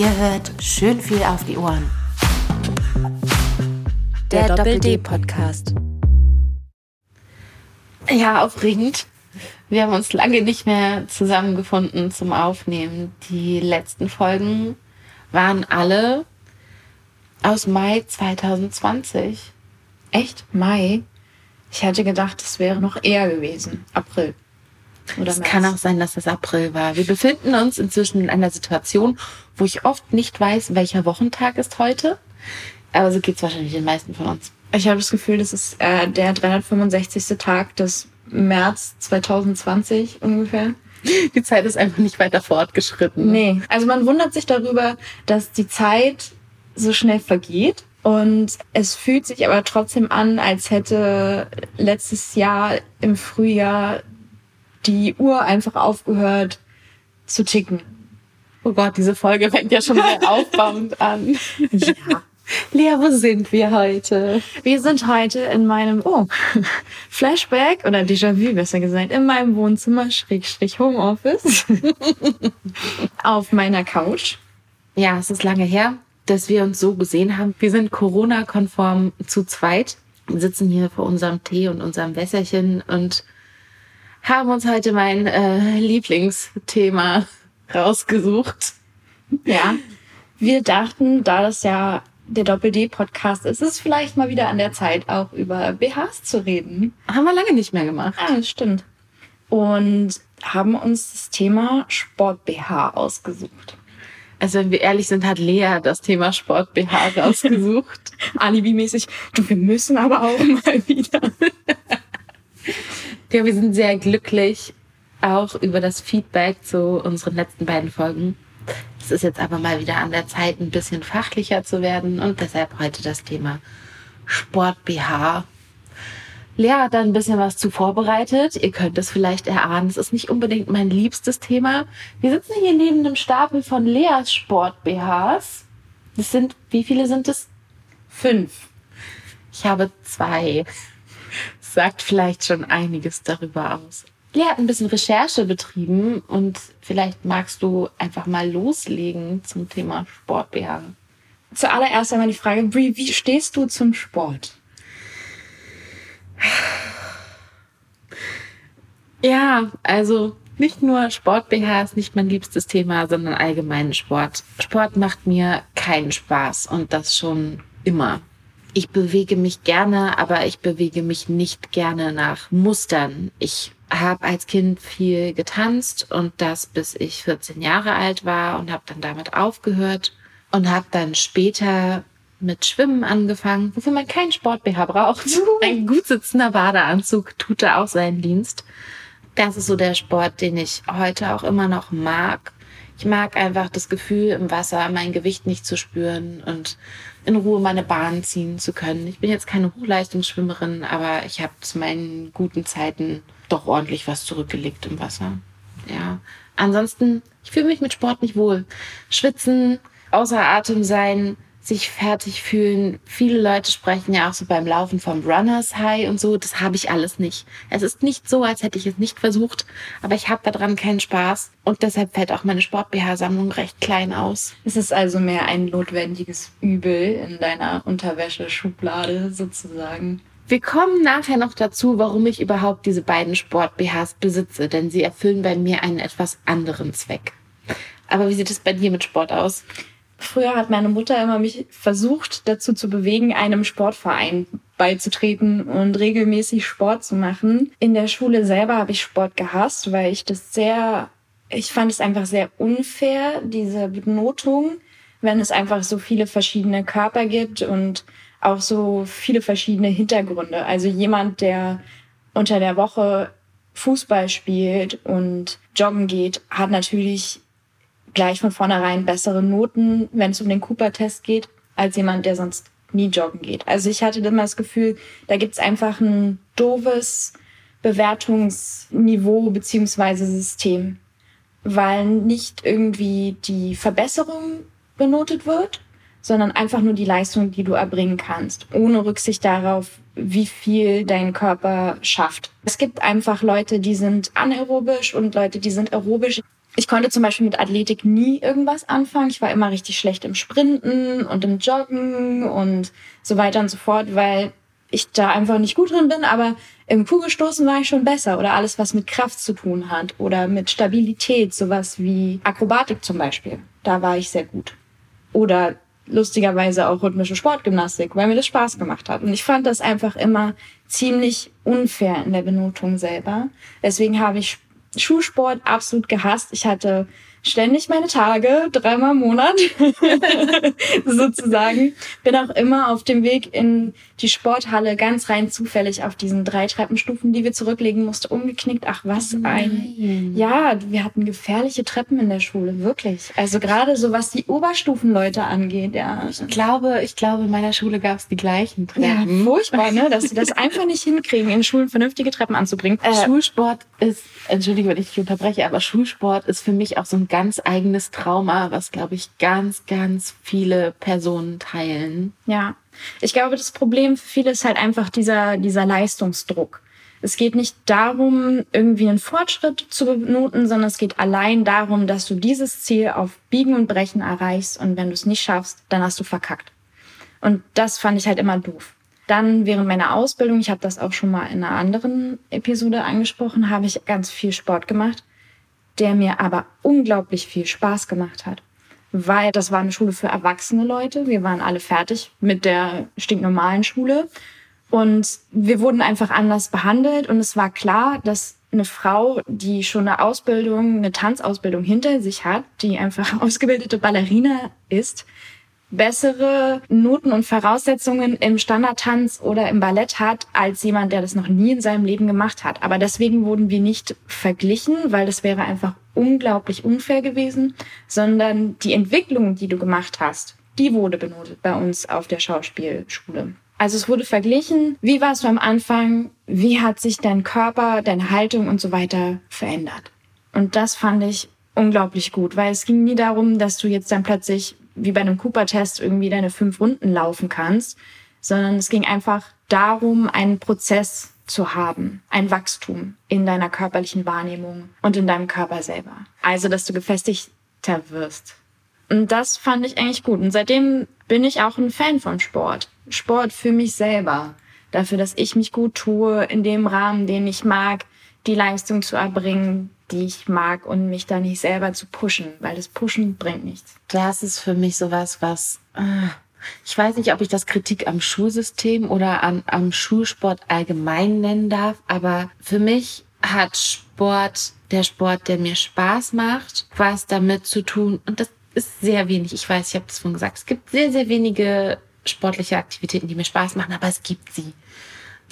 Ihr hört schön viel auf die Ohren. Der, Der Doppel-D-Podcast. Ja, aufregend. Wir haben uns lange nicht mehr zusammengefunden zum Aufnehmen. Die letzten Folgen waren alle aus Mai 2020. Echt? Mai? Ich hätte gedacht, es wäre noch eher gewesen. April. Oder es kann auch sein, dass das April war. Wir befinden uns inzwischen in einer Situation, wo ich oft nicht weiß, welcher Wochentag ist heute. Aber so geht's wahrscheinlich den meisten von uns. Ich habe das Gefühl, das ist äh, der 365. Tag des März 2020 ungefähr. Die Zeit ist einfach nicht weiter fortgeschritten. Nee, also man wundert sich darüber, dass die Zeit so schnell vergeht. Und es fühlt sich aber trotzdem an, als hätte letztes Jahr im Frühjahr die Uhr einfach aufgehört zu ticken. Oh Gott, diese Folge fängt ja schon sehr aufbauend an. Ja. Lea, wo sind wir heute? Wir sind heute in meinem, oh, Flashback oder Déjà-vu besser gesagt, in meinem Wohnzimmer, Schrägstrich Homeoffice, auf meiner Couch. Ja, es ist lange her, dass wir uns so gesehen haben. Wir sind Corona-konform zu zweit, sitzen hier vor unserem Tee und unserem Wässerchen und haben uns heute mein äh, Lieblingsthema rausgesucht. Ja, wir dachten, da das ja der Doppel-D-Podcast ist, ist es vielleicht mal wieder an der Zeit, auch über BHs zu reden. Haben wir lange nicht mehr gemacht. Ja, das stimmt. Und haben uns das Thema Sport-BH ausgesucht. Also wenn wir ehrlich sind, hat Lea das Thema Sport-BH rausgesucht. Alibi-mäßig. Du, wir müssen aber auch mal wieder. ja, wir sind sehr glücklich auch über das Feedback zu unseren letzten beiden Folgen. Es ist jetzt aber mal wieder an der Zeit, ein bisschen fachlicher zu werden und deshalb heute das Thema Sport BH. Lea hat da ein bisschen was zu vorbereitet. Ihr könnt es vielleicht erahnen. Es ist nicht unbedingt mein liebstes Thema. Wir sitzen hier neben einem Stapel von Leas Sport BHs. Das sind, wie viele sind es? Fünf. Ich habe zwei. Sagt vielleicht schon einiges darüber aus. Lea hat ein bisschen Recherche betrieben und vielleicht magst du einfach mal loslegen zum Thema Sport BH. Zuallererst einmal die Frage, Brie, wie stehst du zum Sport? Ja, also nicht nur Sport BH ist nicht mein liebstes Thema, sondern allgemein Sport. Sport macht mir keinen Spaß und das schon immer. Ich bewege mich gerne, aber ich bewege mich nicht gerne nach Mustern. Ich habe als Kind viel getanzt und das bis ich 14 Jahre alt war und habe dann damit aufgehört und habe dann später mit Schwimmen angefangen, wofür man keinen Sport-BH braucht. Ein gut sitzender Badeanzug tut da auch seinen Dienst. Das ist so der Sport, den ich heute auch immer noch mag. Ich mag einfach das Gefühl, im Wasser mein Gewicht nicht zu spüren und in Ruhe meine Bahn ziehen zu können. Ich bin jetzt keine Hochleistungsschwimmerin, aber ich habe zu meinen guten Zeiten doch ordentlich was zurückgelegt im Wasser. Ja. Ansonsten, ich fühle mich mit Sport nicht wohl. Schwitzen, außer Atem sein, sich fertig fühlen. Viele Leute sprechen ja auch so beim Laufen vom Runners High und so. Das habe ich alles nicht. Es ist nicht so, als hätte ich es nicht versucht, aber ich habe daran keinen Spaß und deshalb fällt auch meine Sport-BH-Sammlung recht klein aus. Es ist also mehr ein notwendiges Übel in deiner Unterwäscheschublade sozusagen. Wir kommen nachher noch dazu, warum ich überhaupt diese beiden Sport-BHs besitze, denn sie erfüllen bei mir einen etwas anderen Zweck. Aber wie sieht es bei dir mit Sport aus? Früher hat meine Mutter immer mich versucht, dazu zu bewegen, einem Sportverein beizutreten und regelmäßig Sport zu machen. In der Schule selber habe ich Sport gehasst, weil ich das sehr, ich fand es einfach sehr unfair, diese Benotung, wenn es einfach so viele verschiedene Körper gibt und auch so viele verschiedene Hintergründe. Also jemand, der unter der Woche Fußball spielt und joggen geht, hat natürlich gleich von vornherein bessere Noten, wenn es um den Cooper-Test geht, als jemand, der sonst nie joggen geht. Also ich hatte immer das Gefühl, da gibt's einfach ein doofes Bewertungsniveau beziehungsweise System, weil nicht irgendwie die Verbesserung benotet wird, sondern einfach nur die Leistung, die du erbringen kannst, ohne Rücksicht darauf, wie viel dein Körper schafft. Es gibt einfach Leute, die sind anaerobisch und Leute, die sind aerobisch Ich konnte zum Beispiel mit Athletik nie irgendwas anfangen. Ich war immer richtig schlecht im Sprinten und im Joggen und so weiter und so fort, weil ich da einfach nicht gut drin bin, aber im Kugelstoßen war ich schon besser oder alles, was mit Kraft zu tun hat oder mit Stabilität, sowas wie Akrobatik zum Beispiel. Da war ich sehr gut. Oder lustigerweise auch rhythmische Sportgymnastik, weil mir das Spaß gemacht hat. Und ich fand das einfach immer ziemlich unfair in der Benotung selber. Deswegen habe ich Schulsport absolut gehasst. Ich hatte ständig meine Tage, dreimal im Monat sozusagen. Bin auch immer auf dem Weg in die Sporthalle ganz rein zufällig auf diesen drei Treppenstufen, die wir zurücklegen mussten, umgeknickt. Ach, was oh ein. Ja, wir hatten gefährliche Treppen in der Schule, wirklich. Also gerade so was die Oberstufenleute angeht, ja. Ich glaube, ich glaube, in meiner Schule gab es die gleichen Treppen. Ja, furchtbar, ne? Dass sie das einfach nicht hinkriegen, in Schulen vernünftige Treppen anzubringen. Äh, Schulsport ist, entschuldige, wenn ich dich unterbreche, aber Schulsport ist für mich auch so ein ganz eigenes Trauma, was, glaube ich, ganz, ganz viele Personen teilen. Ja. Ich glaube, das Problem für viele ist halt einfach dieser, dieser Leistungsdruck. Es geht nicht darum, irgendwie einen Fortschritt zu benoten, sondern es geht allein darum, dass du dieses Ziel auf Biegen und Brechen erreichst und wenn du es nicht schaffst, dann hast du verkackt. Und das fand ich halt immer doof. Dann während meiner Ausbildung, ich habe das auch schon mal in einer anderen Episode angesprochen, habe ich ganz viel Sport gemacht, der mir aber unglaublich viel Spaß gemacht hat weil das war eine Schule für erwachsene Leute. Wir waren alle fertig mit der stinknormalen Schule. Und wir wurden einfach anders behandelt. Und es war klar, dass eine Frau, die schon eine Ausbildung, eine Tanzausbildung hinter sich hat, die einfach ausgebildete Ballerina ist, bessere Noten und Voraussetzungen im Standardtanz oder im Ballett hat als jemand, der das noch nie in seinem Leben gemacht hat. Aber deswegen wurden wir nicht verglichen, weil das wäre einfach unglaublich unfair gewesen, sondern die Entwicklung, die du gemacht hast, die wurde benotet bei uns auf der Schauspielschule. Also es wurde verglichen, wie warst du am Anfang, wie hat sich dein Körper, deine Haltung und so weiter verändert. Und das fand ich unglaublich gut, weil es ging nie darum, dass du jetzt dann plötzlich wie bei einem Cooper-Test irgendwie deine fünf Runden laufen kannst, sondern es ging einfach darum, einen Prozess zu haben, ein Wachstum in deiner körperlichen Wahrnehmung und in deinem Körper selber. Also, dass du gefestigter wirst. Und das fand ich eigentlich gut. Und seitdem bin ich auch ein Fan von Sport. Sport für mich selber. Dafür, dass ich mich gut tue, in dem Rahmen, den ich mag, die Leistung zu erbringen, die ich mag und mich da nicht selber zu pushen, weil das Pushen bringt nichts. Das ist für mich sowas, was äh, ich weiß nicht, ob ich das Kritik am Schulsystem oder an, am Schulsport allgemein nennen darf, aber für mich hat Sport, der Sport, der mir Spaß macht, was damit zu tun und das ist sehr wenig. Ich weiß, ich habe das vorhin gesagt. Es gibt sehr, sehr wenige sportliche Aktivitäten, die mir Spaß machen, aber es gibt sie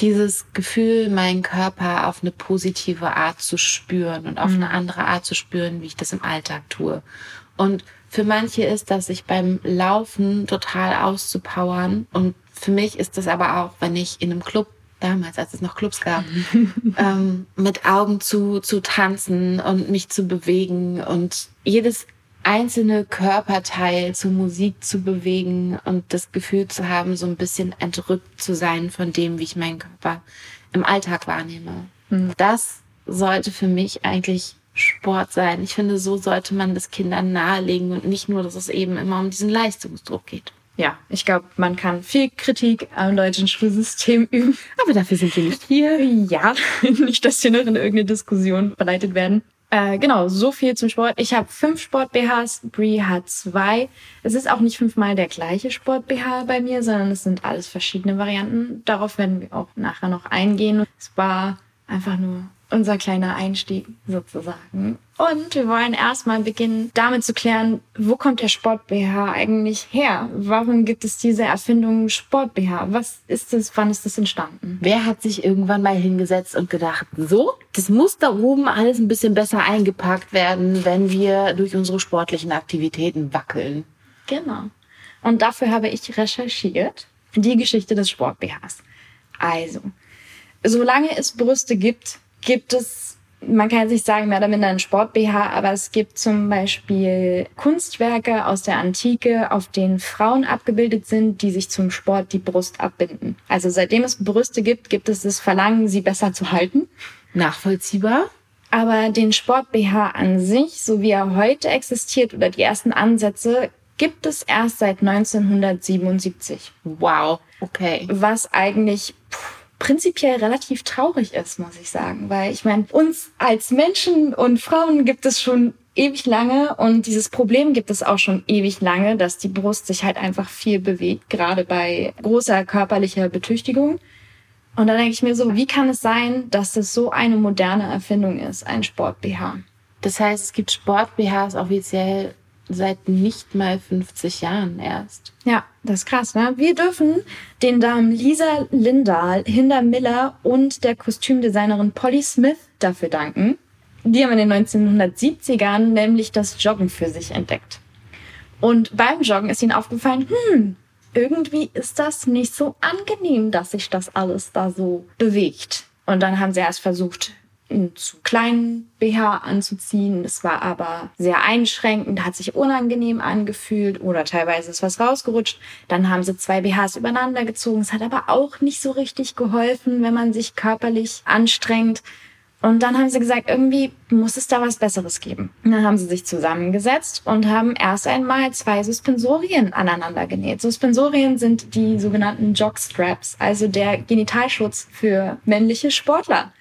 dieses Gefühl, meinen Körper auf eine positive Art zu spüren und auf mhm. eine andere Art zu spüren, wie ich das im Alltag tue. Und für manche ist das, sich beim Laufen total auszupowern. Und für mich ist das aber auch, wenn ich in einem Club damals, als es noch Clubs gab, ähm, mit Augen zu, zu tanzen und mich zu bewegen und jedes einzelne Körperteil zur Musik zu bewegen und das Gefühl zu haben, so ein bisschen entrückt zu sein von dem, wie ich meinen Körper im Alltag wahrnehme. Mhm. Das sollte für mich eigentlich Sport sein. Ich finde, so sollte man das Kindern nahelegen und nicht nur, dass es eben immer um diesen Leistungsdruck geht. Ja, ich glaube, man kann viel Kritik am deutschen Schulsystem üben. Aber dafür sind wir nicht hier. Ja, nicht, dass wir noch in irgendeine Diskussion verleitet werden. Äh, genau, so viel zum Sport. Ich habe fünf Sport-BHs, Brie hat zwei. Es ist auch nicht fünfmal der gleiche Sport-BH bei mir, sondern es sind alles verschiedene Varianten. Darauf werden wir auch nachher noch eingehen. Es war einfach nur unser kleiner Einstieg sozusagen. Und wir wollen erstmal beginnen, damit zu klären, wo kommt der Sport-BH eigentlich her? Warum gibt es diese Erfindung Sport-BH? Was ist das? Wann ist das entstanden? Wer hat sich irgendwann mal hingesetzt und gedacht, so, das muss da oben alles ein bisschen besser eingepackt werden, wenn wir durch unsere sportlichen Aktivitäten wackeln? Genau. Und dafür habe ich recherchiert die Geschichte des Sport-BHs. Also, solange es Brüste gibt, gibt es, man kann jetzt nicht sagen, mehr oder minder ein Sport-BH, aber es gibt zum Beispiel Kunstwerke aus der Antike, auf denen Frauen abgebildet sind, die sich zum Sport die Brust abbinden. Also seitdem es Brüste gibt, gibt es das Verlangen, sie besser zu halten. Nachvollziehbar. Aber den Sport BH an sich, so wie er heute existiert oder die ersten Ansätze, gibt es erst seit 1977. Wow, okay. Was eigentlich pff, prinzipiell relativ traurig ist, muss ich sagen. Weil ich meine, uns als Menschen und Frauen gibt es schon ewig lange und dieses Problem gibt es auch schon ewig lange, dass die Brust sich halt einfach viel bewegt, gerade bei großer körperlicher Betüchtigung. Und da denke ich mir so, wie kann es sein, dass das so eine moderne Erfindung ist, ein Sport-BH? Das heißt, es gibt Sport-BHs offiziell seit nicht mal 50 Jahren erst. Ja, das ist krass, ne? Wir dürfen den Damen Lisa Lindahl, Hinda Miller und der Kostümdesignerin Polly Smith dafür danken. Die haben in den 1970ern nämlich das Joggen für sich entdeckt. Und beim Joggen ist ihnen aufgefallen, hm, irgendwie ist das nicht so angenehm, dass sich das alles da so bewegt. Und dann haben sie erst versucht, einen zu kleinen BH anzuziehen. Das war aber sehr einschränkend, hat sich unangenehm angefühlt oder teilweise ist was rausgerutscht. Dann haben sie zwei BHs übereinander gezogen. Es hat aber auch nicht so richtig geholfen, wenn man sich körperlich anstrengt. Und dann haben sie gesagt, irgendwie muss es da was Besseres geben. Und dann haben sie sich zusammengesetzt und haben erst einmal zwei Suspensorien aneinander genäht. Suspensorien sind die sogenannten Jockstraps, also der Genitalschutz für männliche Sportler.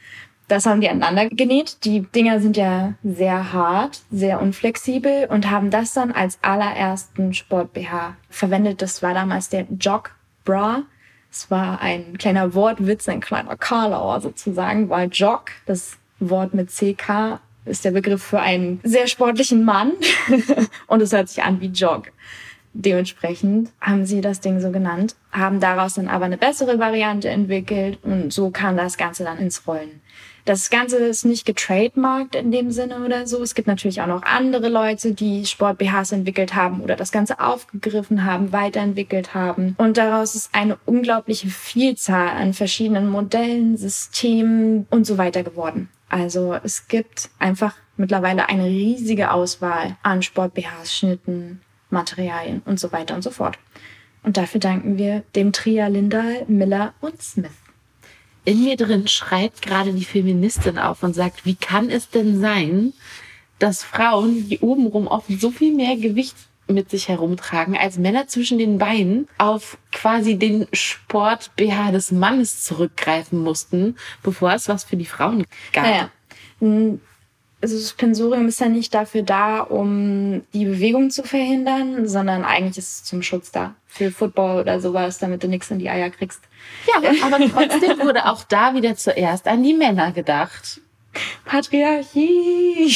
Das haben die aneinander genäht. Die Dinger sind ja sehr hart, sehr unflexibel und haben das dann als allerersten Sport-BH verwendet. Das war damals der Jog Bra. Es war ein kleiner Wortwitz, ein kleiner Karlauer sozusagen, weil Jog, das Wort mit CK, ist der Begriff für einen sehr sportlichen Mann und es hört sich an wie Jog. Dementsprechend haben sie das Ding so genannt, haben daraus dann aber eine bessere Variante entwickelt und so kam das Ganze dann ins Rollen. Das Ganze ist nicht getrademarkt in dem Sinne oder so. Es gibt natürlich auch noch andere Leute, die Sport-BHs entwickelt haben oder das Ganze aufgegriffen haben, weiterentwickelt haben. Und daraus ist eine unglaubliche Vielzahl an verschiedenen Modellen, Systemen und so weiter geworden. Also es gibt einfach mittlerweile eine riesige Auswahl an Sport-BHs, Schnitten, Materialien und so weiter und so fort. Und dafür danken wir dem Tria Lindahl, Miller und Smith in mir drin schreit gerade die Feministin auf und sagt, wie kann es denn sein, dass Frauen, die obenrum oft so viel mehr Gewicht mit sich herumtragen, als Männer zwischen den Beinen auf quasi den Sport BH des Mannes zurückgreifen mussten, bevor es was für die Frauen gab. Ja, also das Pensorium ist ja nicht dafür da, um die Bewegung zu verhindern, sondern eigentlich ist es zum Schutz da. Für Football oder sowas, damit du nichts in die Eier kriegst. Ja, aber trotzdem wurde auch da wieder zuerst an die Männer gedacht. Patriarchie.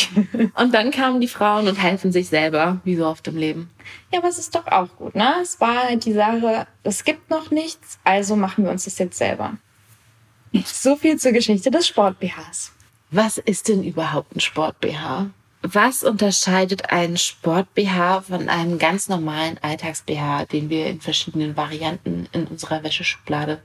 Und dann kamen die Frauen und helfen sich selber, wie so oft im Leben. Ja, aber es ist doch auch gut, ne? Es war halt die Sache, es gibt noch nichts, also machen wir uns das jetzt selber. So viel zur Geschichte des Sport-BHs. Was ist denn überhaupt ein Sport-BH? Was unterscheidet einen Sport-BH von einem ganz normalen Alltags-BH, den wir in verschiedenen Varianten in unserer Wäscheschublade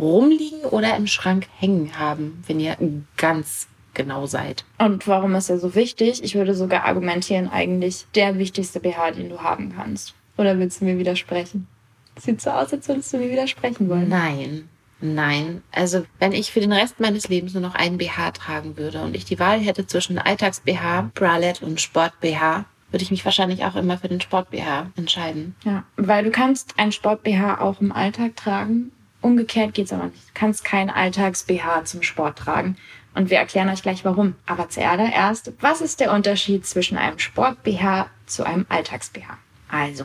rumliegen oder im Schrank hängen haben, wenn ihr ganz genau seid? Und warum ist er so wichtig? Ich würde sogar argumentieren, eigentlich der wichtigste BH, den du haben kannst. Oder willst du mir widersprechen? Sieht so aus, als würdest du mir widersprechen wollen. Nein. Nein, also wenn ich für den Rest meines Lebens nur noch einen BH tragen würde und ich die Wahl hätte zwischen Alltags-BH, Bralette und Sport-BH, würde ich mich wahrscheinlich auch immer für den Sport-BH entscheiden. Ja, weil du kannst ein Sport-BH auch im Alltag tragen. Umgekehrt geht's aber nicht. Du kannst kein Alltags-BH zum Sport tragen. Und wir erklären euch gleich warum. Aber zuallererst, was ist der Unterschied zwischen einem Sport-BH zu einem Alltags-BH? Also,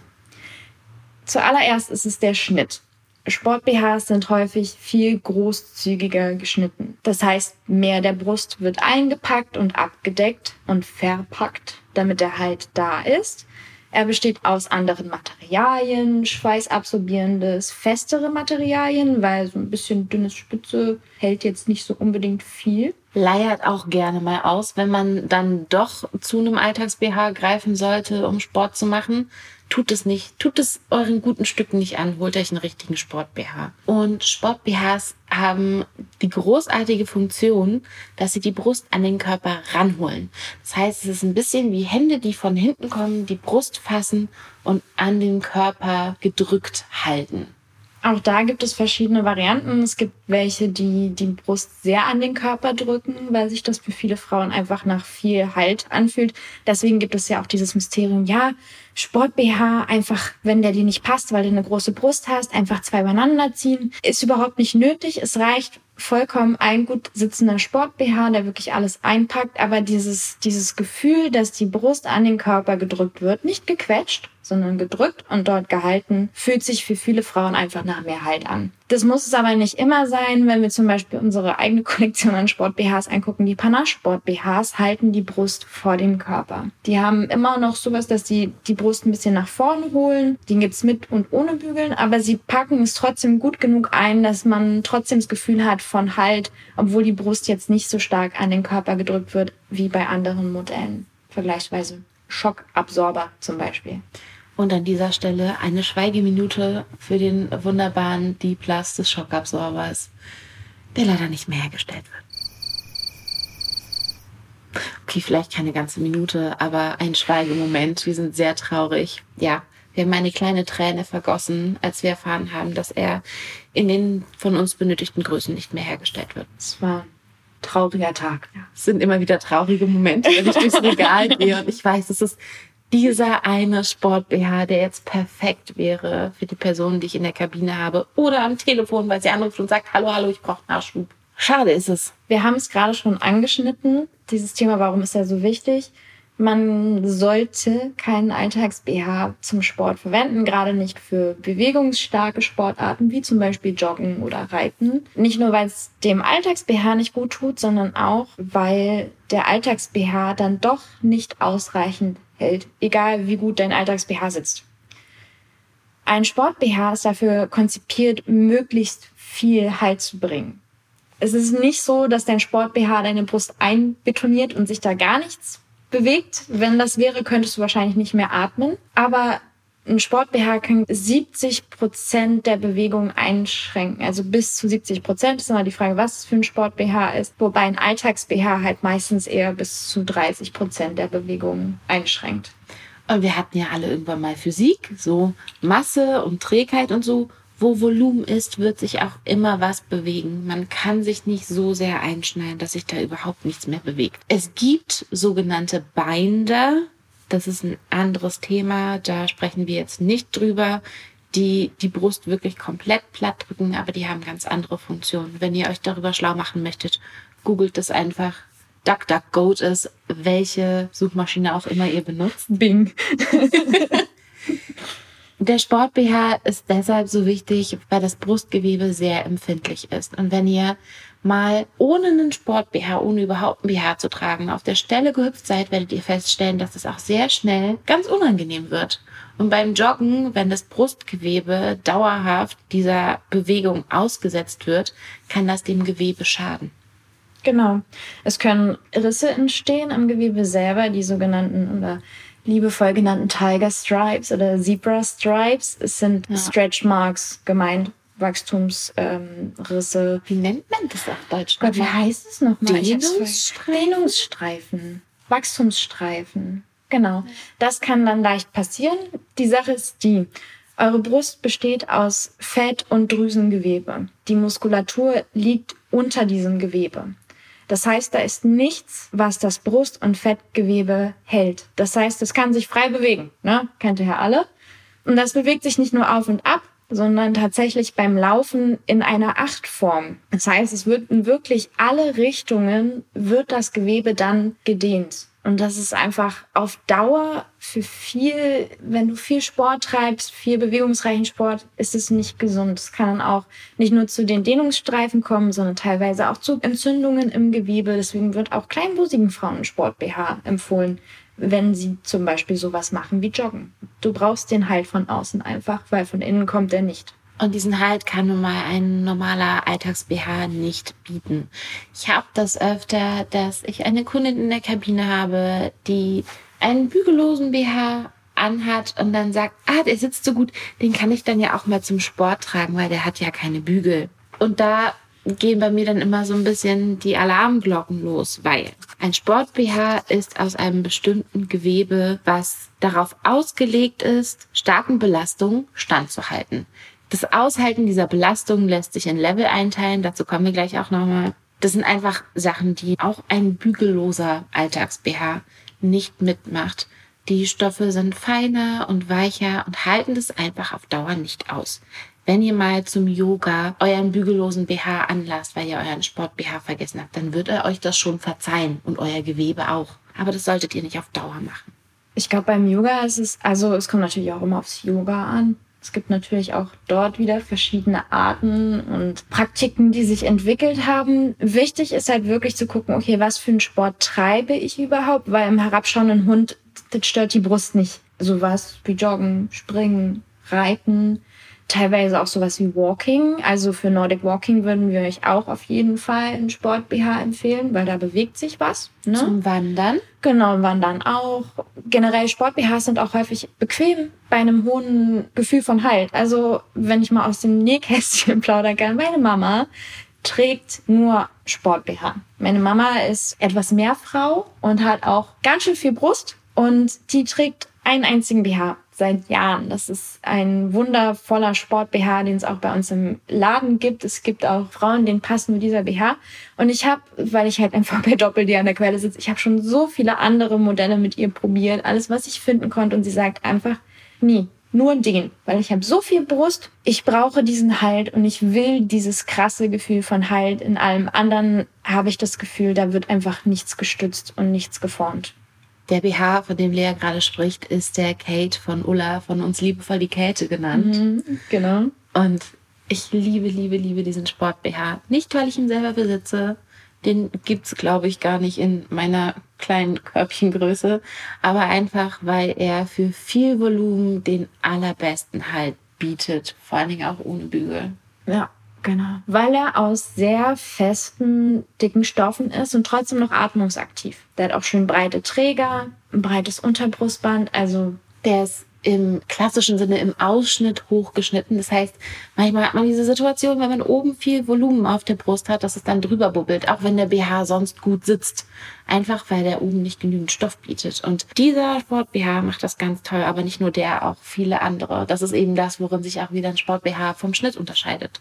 zuallererst ist es der Schnitt. Sport-BHs sind häufig viel großzügiger geschnitten. Das heißt, mehr der Brust wird eingepackt und abgedeckt und verpackt, damit er halt da ist. Er besteht aus anderen Materialien, schweißabsorbierendes, festere Materialien, weil so ein bisschen dünnes Spitze hält jetzt nicht so unbedingt viel. Leiert auch gerne mal aus, wenn man dann doch zu einem Alltags-BH greifen sollte, um Sport zu machen tut es nicht, tut es euren guten Stücken nicht an, holt euch einen richtigen Sport-BH. Und Sport-BHs haben die großartige Funktion, dass sie die Brust an den Körper ranholen. Das heißt, es ist ein bisschen wie Hände, die von hinten kommen, die Brust fassen und an den Körper gedrückt halten. Auch da gibt es verschiedene Varianten. Es gibt welche, die die Brust sehr an den Körper drücken, weil sich das für viele Frauen einfach nach viel Halt anfühlt. Deswegen gibt es ja auch dieses Mysterium, ja, Sport BH einfach, wenn der dir nicht passt, weil du eine große Brust hast, einfach zwei übereinander ziehen. Ist überhaupt nicht nötig. Es reicht vollkommen ein gut sitzender Sport BH, der wirklich alles einpackt, aber dieses, dieses Gefühl, dass die Brust an den Körper gedrückt wird, nicht gequetscht, sondern gedrückt und dort gehalten, fühlt sich für viele Frauen einfach nach mehr Halt an. Das muss es aber nicht immer sein. Wenn wir zum Beispiel unsere eigene Kollektion an Sport-BHs angucken, die Panache-Sport-BHs halten die Brust vor dem Körper. Die haben immer noch sowas, dass sie die Brust ein bisschen nach vorne holen. Den gibt's mit und ohne Bügeln, aber sie packen es trotzdem gut genug ein, dass man trotzdem das Gefühl hat von Halt, obwohl die Brust jetzt nicht so stark an den Körper gedrückt wird wie bei anderen Modellen. Vergleichsweise Schockabsorber zum Beispiel. Und an dieser Stelle eine Schweigeminute für den wunderbaren D-Plus des Schockabsorbers, der leider nicht mehr hergestellt wird. Okay, vielleicht keine ganze Minute, aber ein Schweigemoment. Wir sind sehr traurig. Ja, wir haben eine kleine Träne vergossen, als wir erfahren haben, dass er in den von uns benötigten Größen nicht mehr hergestellt wird. Es war trauriger Tag. Ja, es sind immer wieder traurige Momente, wenn ich durchs Regal gehe und ich weiß, es ist dieser eine Sport-BH, der jetzt perfekt wäre für die Person, die ich in der Kabine habe oder am Telefon, weil sie anruft und sagt, hallo, hallo, ich brauche Nachschub. Schade ist es. Wir haben es gerade schon angeschnitten, dieses Thema, warum ist er so wichtig? Man sollte keinen Alltags-BH zum Sport verwenden, gerade nicht für bewegungsstarke Sportarten wie zum Beispiel Joggen oder Reiten. Nicht nur, weil es dem Alltags-BH nicht gut tut, sondern auch, weil der Alltags-BH dann doch nicht ausreichend hält, egal wie gut dein Alltags-BH sitzt. Ein Sport-BH ist dafür konzipiert, möglichst viel Halt zu bringen. Es ist nicht so, dass dein Sport-BH deine Brust einbetoniert und sich da gar nichts bewegt. Wenn das wäre, könntest du wahrscheinlich nicht mehr atmen. Aber ein Sport-BH kann 70 Prozent der Bewegung einschränken. Also bis zu 70 Prozent ist immer die Frage, was es für ein Sport-BH ist. Wobei ein Alltags-BH halt meistens eher bis zu 30 Prozent der Bewegung einschränkt. Und wir hatten ja alle irgendwann mal Physik, so Masse und Trägheit und so. Wo Volumen ist, wird sich auch immer was bewegen. Man kann sich nicht so sehr einschneiden, dass sich da überhaupt nichts mehr bewegt. Es gibt sogenannte Binder, das ist ein anderes Thema. Da sprechen wir jetzt nicht drüber, die die Brust wirklich komplett platt drücken, aber die haben ganz andere Funktionen. Wenn ihr euch darüber schlau machen möchtet, googelt es einfach. DuckDuckGo ist, welche Suchmaschine auch immer ihr benutzt. Bing. Der Sport BH ist deshalb so wichtig, weil das Brustgewebe sehr empfindlich ist. Und wenn ihr mal ohne einen Sport BH, ohne überhaupt einen BH zu tragen, auf der Stelle gehüpft seid, werdet ihr feststellen, dass es auch sehr schnell ganz unangenehm wird. Und beim Joggen, wenn das Brustgewebe dauerhaft dieser Bewegung ausgesetzt wird, kann das dem Gewebe schaden. Genau. Es können Risse entstehen am Gewebe selber, die sogenannten oder liebevoll genannten Tiger Stripes oder Zebra Stripes. Es sind ja. Stretch Marks gemeint. Wachstumsrisse. Ähm, wie nennt man das auf Deutsch? Gott, wie heißt es nochmal? Dehnungsstreifen. Dehnungsstreifen. Wachstumsstreifen. Genau. Das kann dann leicht passieren. Die Sache ist die, eure Brust besteht aus Fett und Drüsengewebe. Die Muskulatur liegt unter diesem Gewebe. Das heißt, da ist nichts, was das Brust- und Fettgewebe hält. Das heißt, es kann sich frei bewegen. Ne? Kennt ihr ja alle. Und das bewegt sich nicht nur auf und ab, sondern tatsächlich beim Laufen in einer Achtform. Das heißt, es wird in wirklich alle Richtungen wird das Gewebe dann gedehnt. Und das ist einfach auf Dauer für viel, wenn du viel Sport treibst, viel bewegungsreichen Sport, ist es nicht gesund. Es kann dann auch nicht nur zu den Dehnungsstreifen kommen, sondern teilweise auch zu Entzündungen im Gewebe. Deswegen wird auch kleinbusigen Frauen Sport BH empfohlen, wenn sie zum Beispiel sowas machen wie Joggen. Du brauchst den Halt von außen einfach, weil von innen kommt er nicht. Und diesen Halt kann nun mal ein normaler Alltags-BH nicht bieten. Ich habe das öfter, dass ich eine Kundin in der Kabine habe, die einen bügellosen BH anhat und dann sagt, ah, der sitzt so gut, den kann ich dann ja auch mal zum Sport tragen, weil der hat ja keine Bügel. Und da gehen bei mir dann immer so ein bisschen die Alarmglocken los, weil ein Sport-BH ist aus einem bestimmten Gewebe, was darauf ausgelegt ist, starken Belastungen standzuhalten. Das Aushalten dieser Belastung lässt sich in Level einteilen. Dazu kommen wir gleich auch nochmal. Das sind einfach Sachen, die auch ein bügelloser Alltags-BH nicht mitmacht. Die Stoffe sind feiner und weicher und halten das einfach auf Dauer nicht aus. Wenn ihr mal zum Yoga euren bügellosen BH anlasst, weil ihr euren Sport BH vergessen habt, dann wird er euch das schon verzeihen und euer Gewebe auch. Aber das solltet ihr nicht auf Dauer machen. Ich glaube, beim Yoga ist es, also es kommt natürlich auch immer aufs Yoga an. Es gibt natürlich auch dort wieder verschiedene Arten und Praktiken, die sich entwickelt haben. Wichtig ist halt wirklich zu gucken, okay, was für einen Sport treibe ich überhaupt? Weil im herabschauenden Hund, das stört die Brust nicht. Sowas wie Joggen, Springen, Reiten, teilweise auch sowas wie Walking. Also für Nordic Walking würden wir euch auch auf jeden Fall einen Sport BH empfehlen, weil da bewegt sich was. Ne? Zum Wandern? Genau, Wandern auch. Generell Sport BHs sind auch häufig bequem bei einem hohen Gefühl von Halt. Also wenn ich mal aus dem Nähkästchen plaudern kann, meine Mama trägt nur Sport BH. Meine Mama ist etwas mehr Frau und hat auch ganz schön viel Brust und die trägt einen einzigen BH seit Jahren. Das ist ein wundervoller Sport-BH, den es auch bei uns im Laden gibt. Es gibt auch Frauen, denen passt nur dieser BH. Und ich habe, weil ich halt einfach bei Doppel-D an der Quelle sitze, ich habe schon so viele andere Modelle mit ihr probiert, alles, was ich finden konnte. Und sie sagt einfach, nie, nur den, weil ich habe so viel Brust, ich brauche diesen Halt und ich will dieses krasse Gefühl von Halt. In allem anderen habe ich das Gefühl, da wird einfach nichts gestützt und nichts geformt. Der BH, von dem Lea gerade spricht, ist der Kate von Ulla, von uns liebevoll die Käthe genannt. Mhm, genau. Und ich liebe, liebe, liebe diesen Sport-BH. Nicht, weil ich ihn selber besitze. Den gibt's, glaube ich, gar nicht in meiner kleinen Körbchengröße. Aber einfach, weil er für viel Volumen den allerbesten Halt bietet. Vor allen Dingen auch ohne Bügel. Ja. Genau. Weil er aus sehr festen, dicken Stoffen ist und trotzdem noch atmungsaktiv. Der hat auch schön breite Träger, ein breites Unterbrustband. Also der ist im klassischen Sinne im Ausschnitt hochgeschnitten. Das heißt, manchmal hat man diese Situation, wenn man oben viel Volumen auf der Brust hat, dass es dann drüber bubbelt, auch wenn der BH sonst gut sitzt. Einfach weil der oben nicht genügend Stoff bietet. Und dieser Sport-BH macht das ganz toll, aber nicht nur der, auch viele andere. Das ist eben das, worin sich auch wieder ein Sport-BH vom Schnitt unterscheidet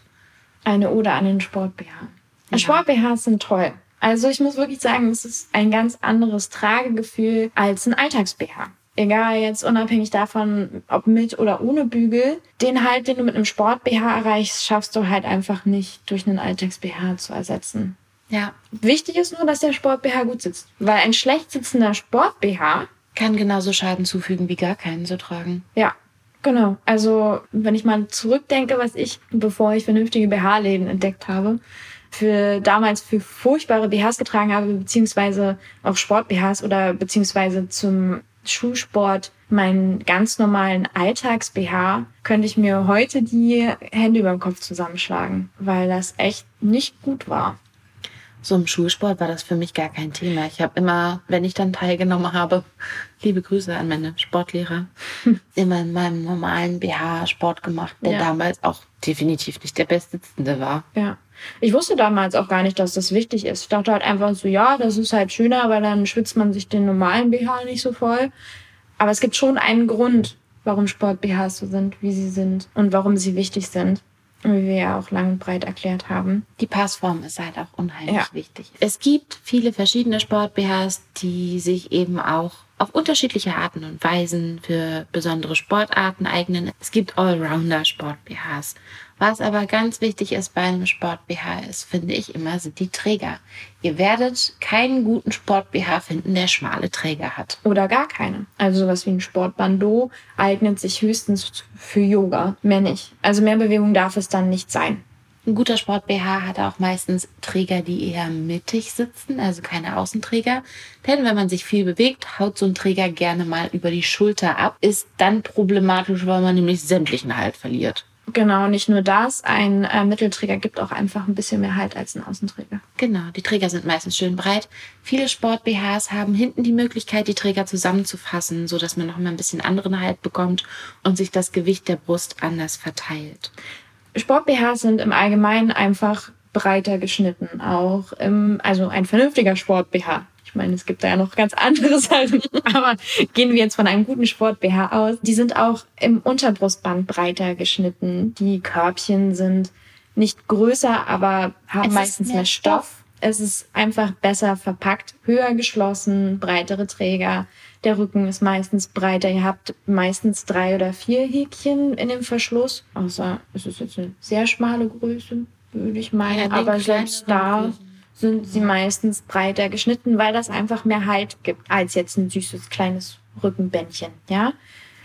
eine Ode an den Sport-BH. Ja. Sport-BHs sind toll. Also ich muss wirklich sagen, es ist ein ganz anderes Tragegefühl als ein Alltags-BH. Egal jetzt unabhängig davon, ob mit oder ohne Bügel, den Halt, den du mit einem Sport-BH erreichst, schaffst du halt einfach nicht durch einen Alltags-BH zu ersetzen. Ja. Wichtig ist nur, dass der Sport-BH gut sitzt. Weil ein schlecht sitzender Sport-BH kann genauso Schaden zufügen, wie gar keinen zu tragen. Ja, Genau. Also, wenn ich mal zurückdenke, was ich, bevor ich vernünftige BH-Läden entdeckt habe, für damals für furchtbare BHs getragen habe, beziehungsweise auch Sport-BHs oder beziehungsweise zum Schulsport meinen ganz normalen Alltags-BH, könnte ich mir heute die Hände über dem Kopf zusammenschlagen, weil das echt nicht gut war so im Schulsport war das für mich gar kein Thema. Ich habe immer, wenn ich dann teilgenommen habe, liebe Grüße an meine Sportlehrer, immer in meinem normalen BH Sport gemacht, der ja. damals auch definitiv nicht der Bestsitzende war. Ja. Ich wusste damals auch gar nicht, dass das wichtig ist. Ich dachte halt einfach so, ja, das ist halt schöner, weil dann schwitzt man sich den normalen BH nicht so voll. Aber es gibt schon einen Grund, warum Sport-BHs so sind, wie sie sind und warum sie wichtig sind wie wir ja auch lang und breit erklärt haben. Die Passform ist halt auch unheimlich ja. wichtig. Es gibt viele verschiedene Sport-BHs, die sich eben auch auf unterschiedliche Arten und Weisen für besondere Sportarten eignen. Es gibt Allrounder-Sport-BHs. Was aber ganz wichtig ist bei einem Sport-BH ist, finde ich immer, sind die Träger. Ihr werdet keinen guten Sport-BH finden, der schmale Träger hat. Oder gar keine. Also sowas wie ein Sportbandeau eignet sich höchstens für Yoga, mehr nicht. Also mehr Bewegung darf es dann nicht sein. Ein guter Sport-BH hat auch meistens Träger, die eher mittig sitzen, also keine Außenträger. Denn wenn man sich viel bewegt, haut so ein Träger gerne mal über die Schulter ab. Ist dann problematisch, weil man nämlich sämtlichen Halt verliert. Genau, nicht nur das. Ein äh, Mittelträger gibt auch einfach ein bisschen mehr Halt als ein Außenträger. Genau, die Träger sind meistens schön breit. Viele Sport-BHs haben hinten die Möglichkeit, die Träger zusammenzufassen, so dass man noch mal ein bisschen anderen Halt bekommt und sich das Gewicht der Brust anders verteilt. Sport-BHs sind im Allgemeinen einfach breiter geschnitten. Auch im, also ein vernünftiger Sport-BH. Ich meine, es gibt da ja noch ganz andere Sachen. Aber gehen wir jetzt von einem guten Sport-BH aus. Die sind auch im Unterbrustband breiter geschnitten. Die Körbchen sind nicht größer, aber haben es meistens mehr, mehr Stoff. Stoff. Es ist einfach besser verpackt, höher geschlossen, breitere Träger. Der Rücken ist meistens breiter. Ihr habt meistens drei oder vier Häkchen in dem Verschluss. Außer es ist jetzt eine sehr schmale Größe, würde ich meinen. Ja, aber selbst da sind sie meistens breiter geschnitten, weil das einfach mehr Halt gibt als jetzt ein süßes kleines Rückenbändchen, ja?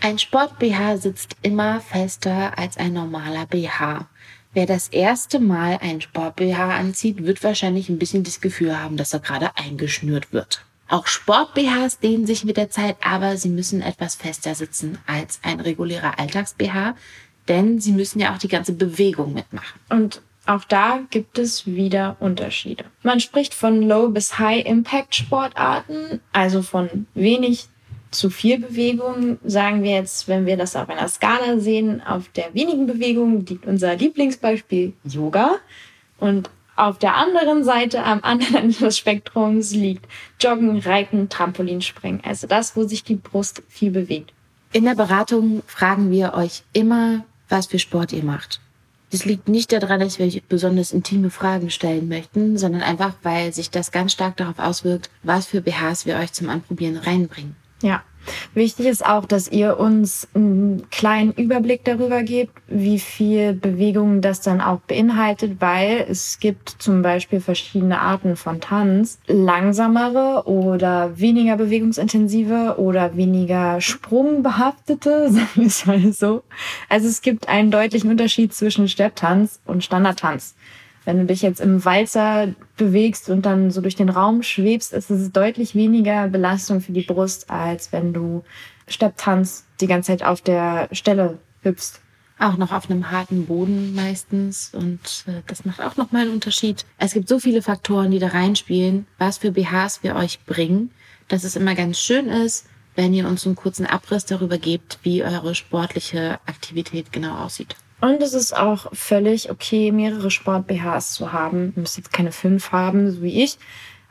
Ein Sport-BH sitzt immer fester als ein normaler BH. Wer das erste Mal ein Sport-BH anzieht, wird wahrscheinlich ein bisschen das Gefühl haben, dass er gerade eingeschnürt wird. Auch Sport-BHs dehnen sich mit der Zeit, aber sie müssen etwas fester sitzen als ein regulärer Alltags-BH, denn sie müssen ja auch die ganze Bewegung mitmachen. Und auch da gibt es wieder Unterschiede. Man spricht von Low bis High Impact Sportarten, also von wenig zu viel Bewegung, sagen wir jetzt, wenn wir das auf einer Skala sehen, auf der wenigen Bewegung liegt unser Lieblingsbeispiel Yoga. Und auf der anderen Seite, am anderen Ende des Spektrums, liegt Joggen, Reiten, Trampolinspringen. Also das, wo sich die Brust viel bewegt. In der Beratung fragen wir euch immer, was für Sport ihr macht. Das liegt nicht daran, dass wir besonders intime Fragen stellen möchten, sondern einfach, weil sich das ganz stark darauf auswirkt, was für BHs wir euch zum Anprobieren reinbringen. Ja. Wichtig ist auch, dass ihr uns einen kleinen Überblick darüber gebt, wie viel Bewegung das dann auch beinhaltet, weil es gibt zum Beispiel verschiedene Arten von Tanz. Langsamere oder weniger bewegungsintensive oder weniger sprungbehaftete, sagen wir es mal so. Also es gibt einen deutlichen Unterschied zwischen Stepptanz und Standardtanz. Wenn du dich jetzt im Walzer bewegst und dann so durch den Raum schwebst, ist es deutlich weniger Belastung für die Brust, als wenn du Stepptanz die ganze Zeit auf der Stelle hüpfst. Auch noch auf einem harten Boden meistens. Und äh, das macht auch nochmal einen Unterschied. Es gibt so viele Faktoren, die da reinspielen, was für BHs wir euch bringen, dass es immer ganz schön ist, wenn ihr uns einen kurzen Abriss darüber gebt, wie eure sportliche Aktivität genau aussieht. Und es ist auch völlig okay, mehrere Sport-BHs zu haben. Ihr müsst jetzt keine fünf haben, so wie ich.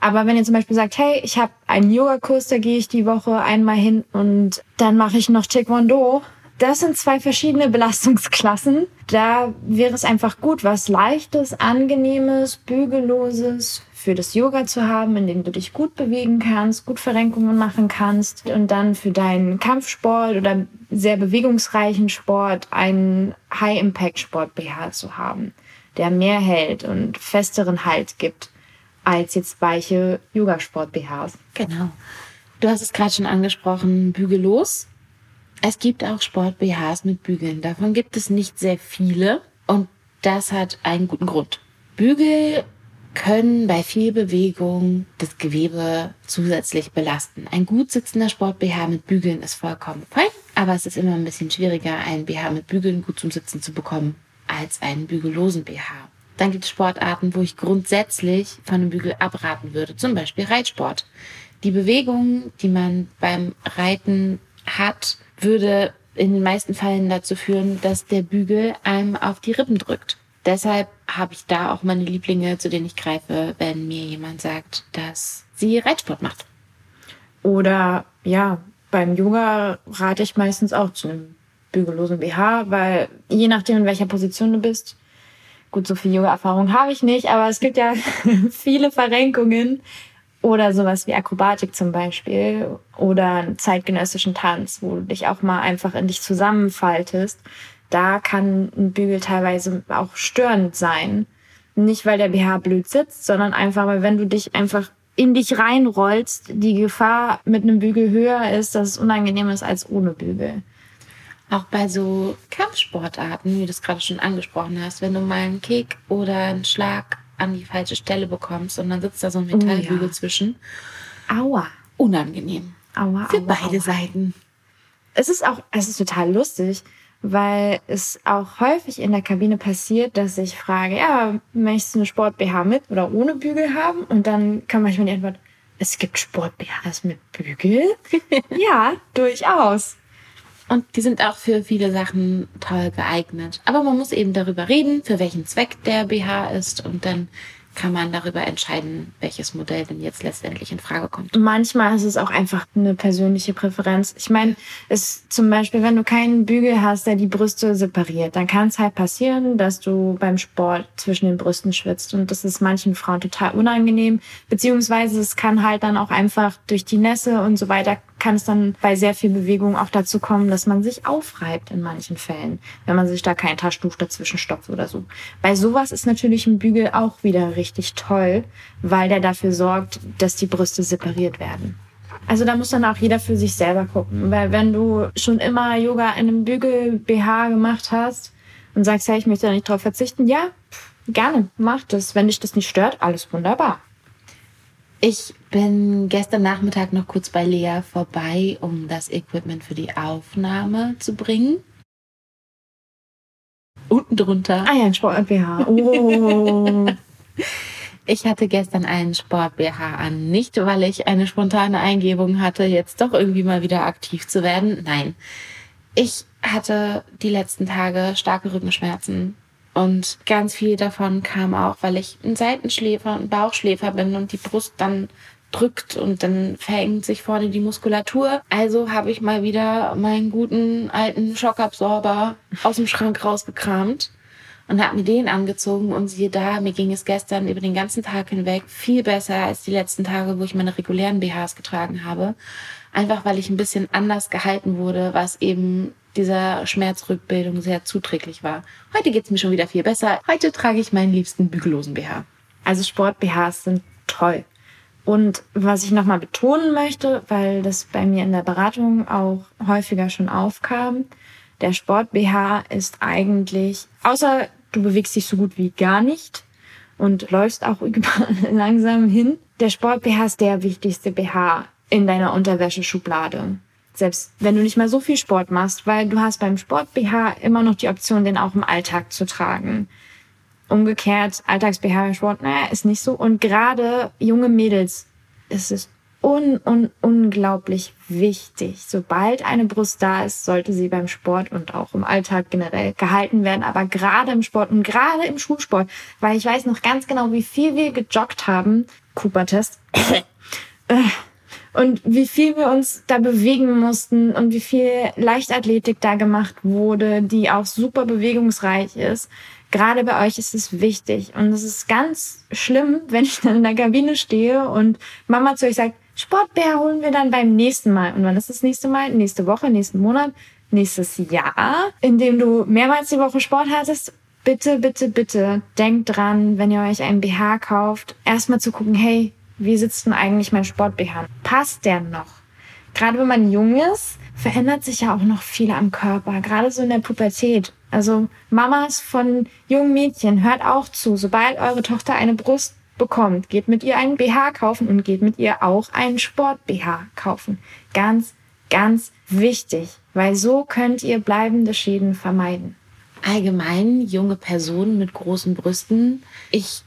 Aber wenn ihr zum Beispiel sagt, hey, ich habe einen Yogakurs, da gehe ich die Woche einmal hin und dann mache ich noch Taekwondo. Das sind zwei verschiedene Belastungsklassen. Da wäre es einfach gut, was leichtes, angenehmes, bügelloses für das Yoga zu haben, in dem du dich gut bewegen kannst, gut Verrenkungen machen kannst und dann für deinen Kampfsport oder sehr bewegungsreichen Sport einen High-Impact-Sport BH zu haben, der mehr hält und festeren Halt gibt als jetzt weiche Yogasport BHs. Genau. Du hast es gerade schon angesprochen, bügellos. Es gibt auch Sport BHs mit Bügeln. Davon gibt es nicht sehr viele und das hat einen guten Grund. Bügel können bei viel Bewegung das Gewebe zusätzlich belasten. Ein gut sitzender Sport-BH mit Bügeln ist vollkommen fein, aber es ist immer ein bisschen schwieriger, einen BH mit Bügeln gut zum Sitzen zu bekommen, als einen bügellosen BH. Dann gibt es Sportarten, wo ich grundsätzlich von einem Bügel abraten würde, zum Beispiel Reitsport. Die Bewegung, die man beim Reiten hat, würde in den meisten Fällen dazu führen, dass der Bügel einem auf die Rippen drückt. Deshalb habe ich da auch meine Lieblinge, zu denen ich greife, wenn mir jemand sagt, dass sie Reitsport macht. Oder ja, beim Yoga rate ich meistens auch zu einem bügellosen BH, weil je nachdem, in welcher Position du bist, gut, so viel Yoga-Erfahrung habe ich nicht, aber es gibt ja viele Verrenkungen oder sowas wie Akrobatik zum Beispiel oder einen zeitgenössischen Tanz, wo du dich auch mal einfach in dich zusammenfaltest da kann ein Bügel teilweise auch störend sein. Nicht, weil der BH blöd sitzt, sondern einfach, weil wenn du dich einfach in dich reinrollst, die Gefahr mit einem Bügel höher ist, dass es unangenehm ist als ohne Bügel. Auch bei so Kampfsportarten, wie du es gerade schon angesprochen hast, wenn du mal einen Kick oder einen Schlag an die falsche Stelle bekommst und dann sitzt da so ein Metallbügel oh, ja. zwischen. Aua. Unangenehm. Aua. Für aua, beide aua. Seiten. Es ist auch, es ist total lustig weil es auch häufig in der Kabine passiert, dass ich frage, ja, möchtest du eine Sport-BH mit oder ohne Bügel haben? Und dann kann manchmal die Antwort, es gibt Sport-BHs mit Bügel? ja, durchaus. Und die sind auch für viele Sachen toll geeignet. Aber man muss eben darüber reden, für welchen Zweck der BH ist. Und dann kann man darüber entscheiden, welches Modell denn jetzt letztendlich in Frage kommt. Manchmal ist es auch einfach eine persönliche Präferenz. Ich meine, es zum Beispiel, wenn du keinen Bügel hast, der die Brüste separiert, dann kann es halt passieren, dass du beim Sport zwischen den Brüsten schwitzt. Und das ist manchen Frauen total unangenehm. Beziehungsweise es kann halt dann auch einfach durch die Nässe und so weiter kann es dann bei sehr viel Bewegung auch dazu kommen, dass man sich aufreibt in manchen Fällen, wenn man sich da kein Taschentuch dazwischen stopft oder so. Bei sowas ist natürlich ein Bügel auch wieder richtig toll, weil der dafür sorgt, dass die Brüste separiert werden. Also da muss dann auch jeder für sich selber gucken, weil wenn du schon immer Yoga in einem Bügel BH gemacht hast und sagst, ja, ich möchte da nicht drauf verzichten, ja, gerne, mach das. Wenn dich das nicht stört, alles wunderbar. Ich bin gestern Nachmittag noch kurz bei Lea vorbei, um das Equipment für die Aufnahme zu bringen. Unten drunter. Ah ja, ein Sport-BH. Oh. ich hatte gestern einen Sport-BH an. Nicht, weil ich eine spontane Eingebung hatte, jetzt doch irgendwie mal wieder aktiv zu werden. Nein. Ich hatte die letzten Tage starke Rückenschmerzen und ganz viel davon kam auch, weil ich ein Seitenschläfer und Bauchschläfer bin und die Brust dann drückt und dann verengt sich vorne die Muskulatur. Also habe ich mal wieder meinen guten alten Schockabsorber aus dem Schrank rausgekramt und habe mir den angezogen und siehe da, mir ging es gestern über den ganzen Tag hinweg viel besser als die letzten Tage, wo ich meine regulären BHs getragen habe. Einfach weil ich ein bisschen anders gehalten wurde, was eben dieser Schmerzrückbildung sehr zuträglich war. Heute geht's mir schon wieder viel besser. Heute trage ich meinen liebsten bügellosen BH. Also Sport-BHs sind toll. Und was ich nochmal betonen möchte, weil das bei mir in der Beratung auch häufiger schon aufkam, der Sport-BH ist eigentlich, außer du bewegst dich so gut wie gar nicht und läufst auch langsam hin, der Sport-BH ist der wichtigste BH in deiner Unterwäscheschublade. Selbst wenn du nicht mal so viel Sport machst, weil du hast beim Sport BH immer noch die Option, den auch im Alltag zu tragen. Umgekehrt, Alltags-BH im Sport, naja, ist nicht so. Und gerade junge Mädels ist es un, un, unglaublich wichtig. Sobald eine Brust da ist, sollte sie beim Sport und auch im Alltag generell gehalten werden. Aber gerade im Sport und gerade im Schulsport, weil ich weiß noch ganz genau, wie viel wir gejoggt haben. Cooper-Test. Und wie viel wir uns da bewegen mussten und wie viel Leichtathletik da gemacht wurde, die auch super bewegungsreich ist. Gerade bei euch ist es wichtig. Und es ist ganz schlimm, wenn ich dann in der Kabine stehe und Mama zu euch sagt, Sportbär holen wir dann beim nächsten Mal. Und wann ist das nächste Mal? Nächste Woche, nächsten Monat, nächstes Jahr, in dem du mehrmals die Woche Sport hattest. Bitte, bitte, bitte, denkt dran, wenn ihr euch einen BH kauft, erstmal zu gucken, hey, wie sitzt denn eigentlich mein Sport-BH? Passt der noch? Gerade wenn man jung ist, verändert sich ja auch noch viel am Körper, gerade so in der Pubertät. Also Mamas von jungen Mädchen, hört auch zu, sobald eure Tochter eine Brust bekommt, geht mit ihr einen BH kaufen und geht mit ihr auch einen Sport-BH kaufen. Ganz, ganz wichtig, weil so könnt ihr bleibende Schäden vermeiden. Allgemein junge Personen mit großen Brüsten. Ich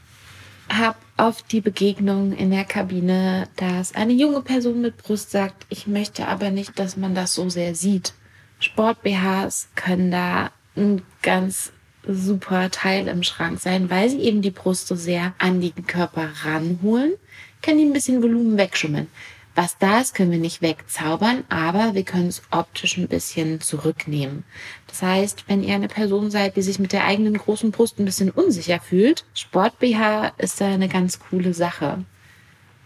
habe oft die Begegnung in der Kabine, dass eine junge Person mit Brust sagt, ich möchte aber nicht, dass man das so sehr sieht. Sport-BHs können da ein ganz super Teil im Schrank sein, weil sie eben die Brust so sehr an den Körper ranholen, können die ein bisschen Volumen wegschummeln. Was da ist, können wir nicht wegzaubern, aber wir können es optisch ein bisschen zurücknehmen. Das heißt, wenn ihr eine Person seid, die sich mit der eigenen großen Brust ein bisschen unsicher fühlt, Sport BH ist da eine ganz coole Sache.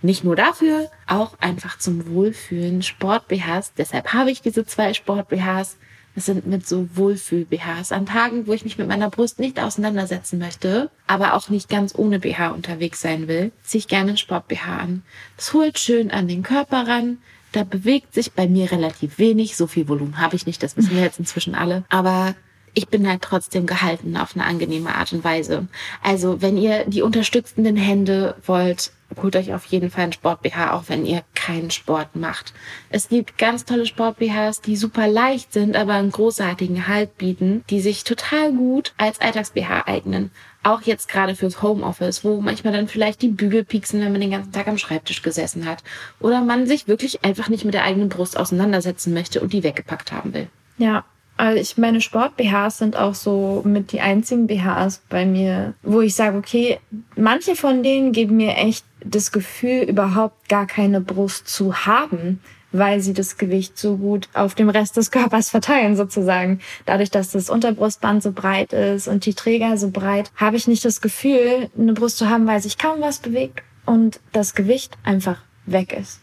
Nicht nur dafür, auch einfach zum Wohlfühlen Sport BHs. Deshalb habe ich diese zwei Sport BHs es sind mit so Wohlfühl-BHs. An Tagen, wo ich mich mit meiner Brust nicht auseinandersetzen möchte, aber auch nicht ganz ohne BH unterwegs sein will, ziehe ich gerne einen Sport-BH an. Das holt schön an den Körper ran. Da bewegt sich bei mir relativ wenig. So viel Volumen habe ich nicht, das wissen wir jetzt inzwischen alle. Aber ich bin halt trotzdem gehalten auf eine angenehme Art und Weise. Also, wenn ihr die unterstützenden Hände wollt, holt euch auf jeden Fall einen Sport-BH, auch wenn ihr keinen Sport macht. Es gibt ganz tolle Sport-BHs, die super leicht sind, aber einen großartigen Halt bieten, die sich total gut als Alltags-BH eignen. Auch jetzt gerade fürs Homeoffice, wo manchmal dann vielleicht die Bügel pieksen, wenn man den ganzen Tag am Schreibtisch gesessen hat. Oder man sich wirklich einfach nicht mit der eigenen Brust auseinandersetzen möchte und die weggepackt haben will. Ja, Also ich meine Sport-BHs sind auch so mit die einzigen BHs bei mir, wo ich sage, okay, manche von denen geben mir echt das Gefühl, überhaupt gar keine Brust zu haben, weil sie das Gewicht so gut auf dem Rest des Körpers verteilen sozusagen. Dadurch, dass das Unterbrustband so breit ist und die Träger so breit, habe ich nicht das Gefühl, eine Brust zu haben, weil sich kaum was bewegt und das Gewicht einfach weg ist.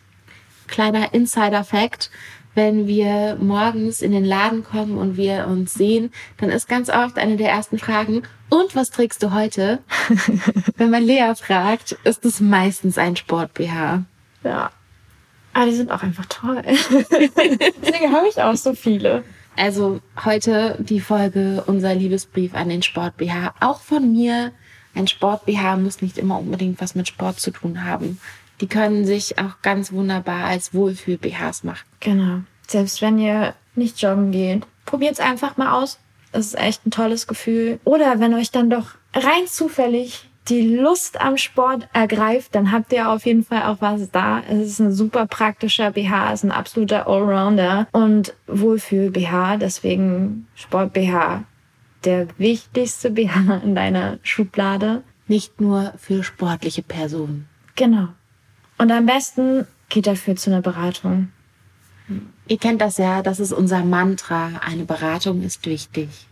Kleiner Insider-Fact wenn wir morgens in den Laden kommen und wir uns sehen, dann ist ganz oft eine der ersten Fragen, und was trägst du heute? wenn man Lea fragt, ist es meistens ein Sport-BH. Ja. Aber die sind auch einfach toll. Deswegen habe ich auch so viele. Also heute die Folge unser Liebesbrief an den Sport-BH. Auch von mir. Ein Sport-BH muss nicht immer unbedingt was mit Sport zu tun haben die können sich auch ganz wunderbar als Wohlfühl-BHs machen. Genau. Selbst wenn ihr nicht joggen geht, probiert es einfach mal aus. Das ist echt ein tolles Gefühl. Oder wenn euch dann doch rein zufällig die Lust am Sport ergreift, dann habt ihr auf jeden Fall auch was da. Es ist ein super praktischer BH, es ist ein absoluter Allrounder und Wohlfühl-BH, deswegen Sport-BH. Der wichtigste BH in deiner Schublade. Nicht nur für sportliche Personen. Genau. Und am besten geht dafür zu einer Beratung. Ihr kennt das ja, das ist unser Mantra. Eine Beratung ist wichtig.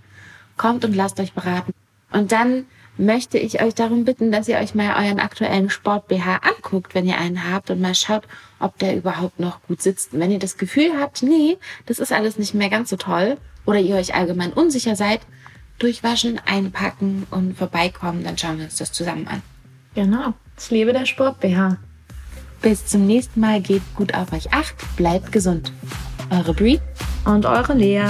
Kommt und lasst euch beraten. Und dann möchte ich euch darum bitten, dass ihr euch mal euren aktuellen Sport-BH anguckt, wenn ihr einen habt und mal schaut, ob der überhaupt noch gut sitzt. Und wenn ihr das Gefühl habt, nee, das ist alles nicht mehr ganz so toll oder ihr euch allgemein unsicher seid, durchwaschen, einpacken und vorbeikommen, dann schauen wir uns das zusammen an. Genau. Das lebe der Sport-BH. Bis zum nächsten Mal. Gebt gut auf euch acht. Bleibt gesund. Eure Brie und eure Lea.